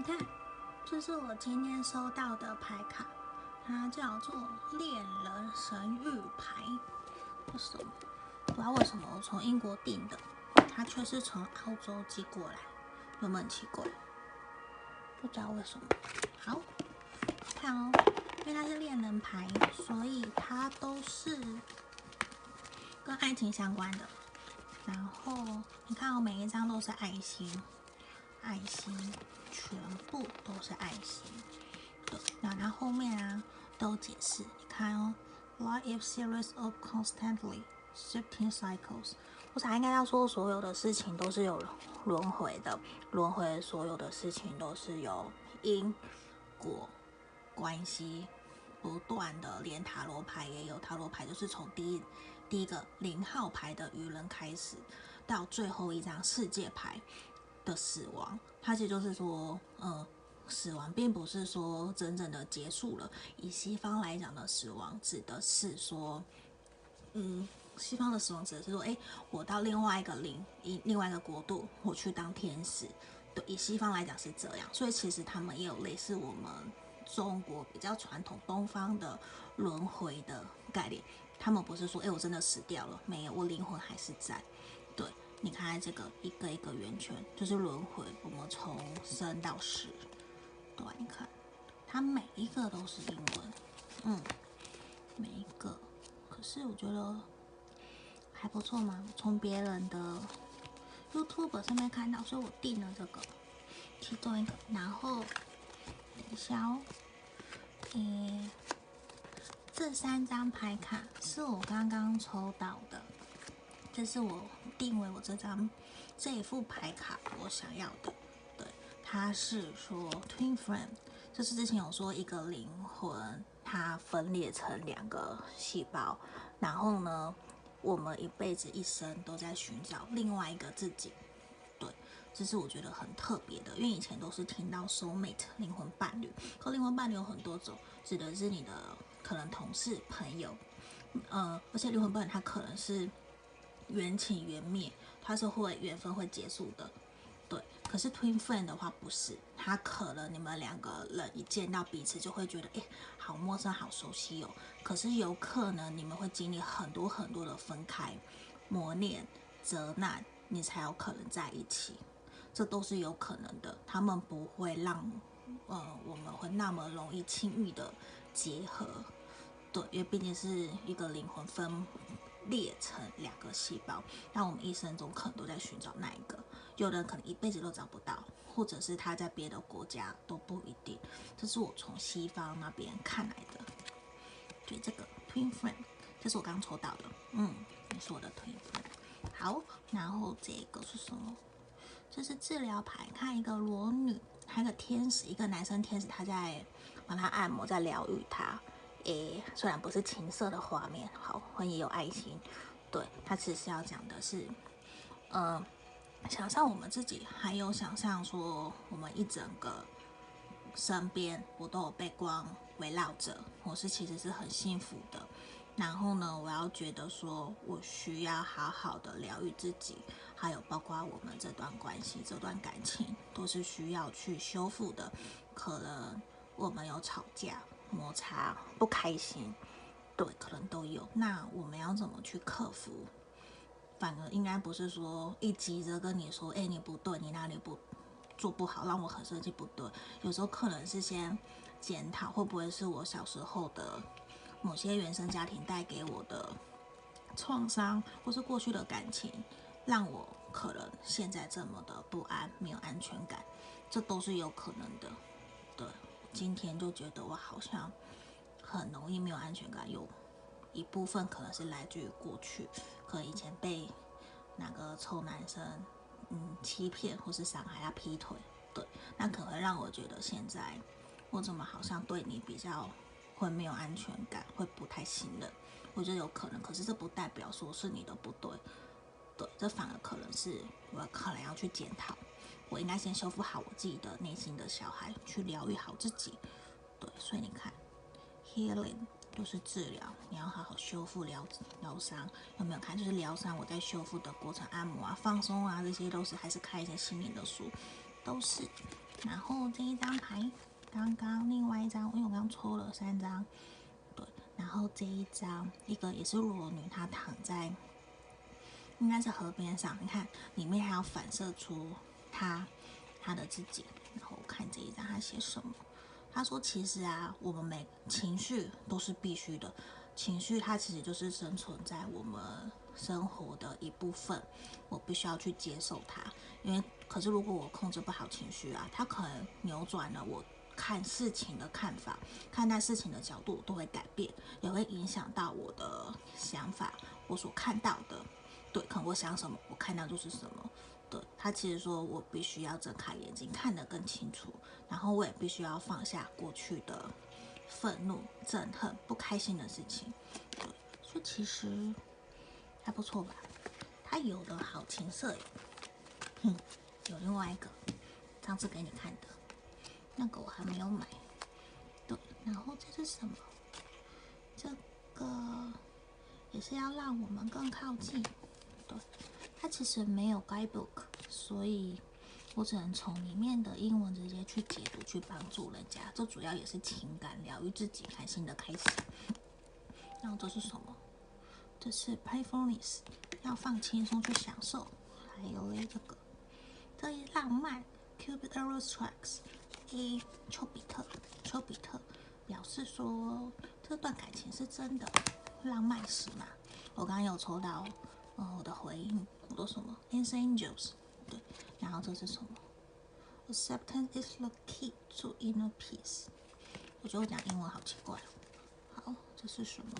你看，这是我今天收到的牌卡，它叫做恋人神谕牌。为什么？不知道为什么我从英国订的，它却是从澳洲寄过来，有没有很奇怪？不知道为什么。好，看哦，因为它是恋人牌，所以它都是跟爱情相关的。然后你看哦，每一张都是爱心，爱心，全部都是爱心。对，那然后面啊都解释，你看哦，Life is series of constantly shifting cycles。我想应该要说，所有的事情都是有轮回的，轮回所有的事情都是有因果关系不断的，连塔罗牌也有，塔罗牌就是从第一。第一个零号牌的愚人开始，到最后一张世界牌的死亡，它其实就是说，呃，死亡并不是说真正的结束了。以西方来讲的死亡，指的是说，嗯，西方的死亡指的是说，诶，我到另外一个灵，一另外一个国度，我去当天使。对，以西方来讲是这样，所以其实他们也有类似我们中国比较传统东方的轮回的概念。他们不是说，哎，我真的死掉了，没有，我灵魂还是在。你看这个一个一个圆圈，就是轮回，我们从生到死。对，你看，它每一个都是英文，嗯，每一个。可是我觉得还不错嘛，从别人的 YouTube 上面看到，所以我订了这个其中一个。然后等一下哦，诶。这三张牌卡是我刚刚抽到的，这是我定为我这张这一副牌卡我想要的。对，它是说 Twin Flame，就是之前有说一个灵魂它分裂成两个细胞，然后呢，我们一辈子一生都在寻找另外一个自己。对，这是我觉得很特别的，因为以前都是听到 Soul Mate 灵魂伴侣，可灵魂伴侣有很多种，指的是你的。可能同事、朋友，呃，而且灵魂伴侣它可能是缘起缘灭，它是会缘分会结束的，对。可是 Twin Flame 的话不是，它可能你们两个人一见到彼此就会觉得，哎，好陌生，好熟悉哦。可是有可能你们会经历很多很多的分开、磨练、责难，你才有可能在一起，这都是有可能的。他们不会让，呃，我们会那么容易轻易的结合。对，因为毕竟是一个灵魂分裂成两个细胞，那我们一生中可能都在寻找那一个，有的人可能一辈子都找不到，或者是他在别的国家都不一定。这是我从西方那边看来的。对，这个 Twin friend，这是我刚抽到的，嗯，你是我的 Twin friend。好，然后这个是什么？这是治疗牌，看一个裸女，还有个天使，一个男生天使，他在帮他按摩，在疗愈他。诶，虽然不是情色的画面，好，婚姻有爱情。对，他其实要讲的是，呃，想象我们自己，还有想象说我们一整个身边，我都有被光围绕着，我是其实是很幸福的。然后呢，我要觉得说我需要好好的疗愈自己，还有包括我们这段关系、这段感情，都是需要去修复的。可能我们有吵架。摩擦不开心，对，可能都有。那我们要怎么去克服？反而应该不是说一急着跟你说，哎，你不对，你哪里不做不好，让我很生气，不对。有时候可能是先检讨，会不会是我小时候的某些原生家庭带给我的创伤，或是过去的感情，让我可能现在这么的不安，没有安全感，这都是有可能的，对。今天就觉得我好像很容易没有安全感，有一部分可能是来自于过去，可能以前被哪个臭男生嗯欺骗或是伤害，他劈腿，对，那可能会让我觉得现在我怎么好像对你比较会没有安全感，会不太信任，我觉得有可能，可是这不代表说是你的不对，对，这反而可能是我可能要去检讨。我应该先修复好我自己的内心的小孩，去疗愈好自己。对，所以你看，healing 就是治疗，你要好好修复疗疗伤。有没有看？就是疗伤，我在修复的过程，按摩啊、放松啊，这些都是还是看一些心灵的书，都是。然后这一张牌，刚刚另外一张，因为我刚抽了三张，对，然后这一张一个也是裸女，她躺在应该是河边上，你看里面还要反射出他，他的自己。然后看这一张，他写什么？他说：“其实啊，我们每情绪都是必须的，情绪它其实就是生存在我们生活的一部分，我必须要去接受它，因为。”可是，如果我控制不好情绪啊，它可能扭转了我看事情的看法，看待事情的角度都会改变，也会影响到我的想法，我所看到的。对，可能我想什么，我看到就是什么。对，他其实说我必须要睁开眼睛，看得更清楚，然后我也必须要放下过去的愤怒、憎恨、不开心的事情。对，所以其实还不错吧？他有的好情色耶，哼。有另外一个，上次给你看的，那个我还没有买。对，然后这是什么？这个也是要让我们更靠近。其实没有 guidebook，所以我只能从里面的英文直接去解读，去帮助人家。这主要也是情感疗愈自己，开心的开始。然后这是什么？这是 playfulness，要放轻松去享受。还有嘞，这个。这一浪漫，Cupid arrow strikes，A 丘比特，丘比特表示说这段感情是真的，浪漫史嘛。我刚刚有抽到，呃，我的回应，我说什么 insangels 对，然后这是什么？Acceptance is the key to inner peace。我觉得我讲英文好奇怪。好，这是什么？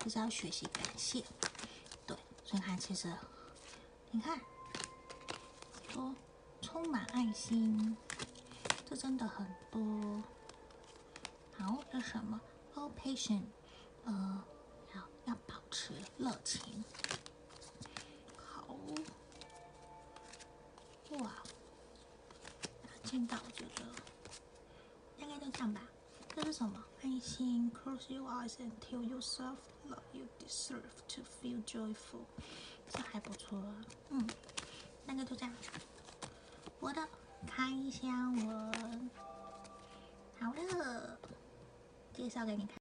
这是要学习感谢，对，所以它其实，你看。说充满爱心，这真的很多。好，这什么？All patient，呃，要要保持热情。哇，见到我觉得应该就这样吧。这是什么？爱心，Close your eyes and tell yourself that you deserve to feel joyful。这还不错啊，嗯。那个就这样，我的开箱文好了，介绍给你看。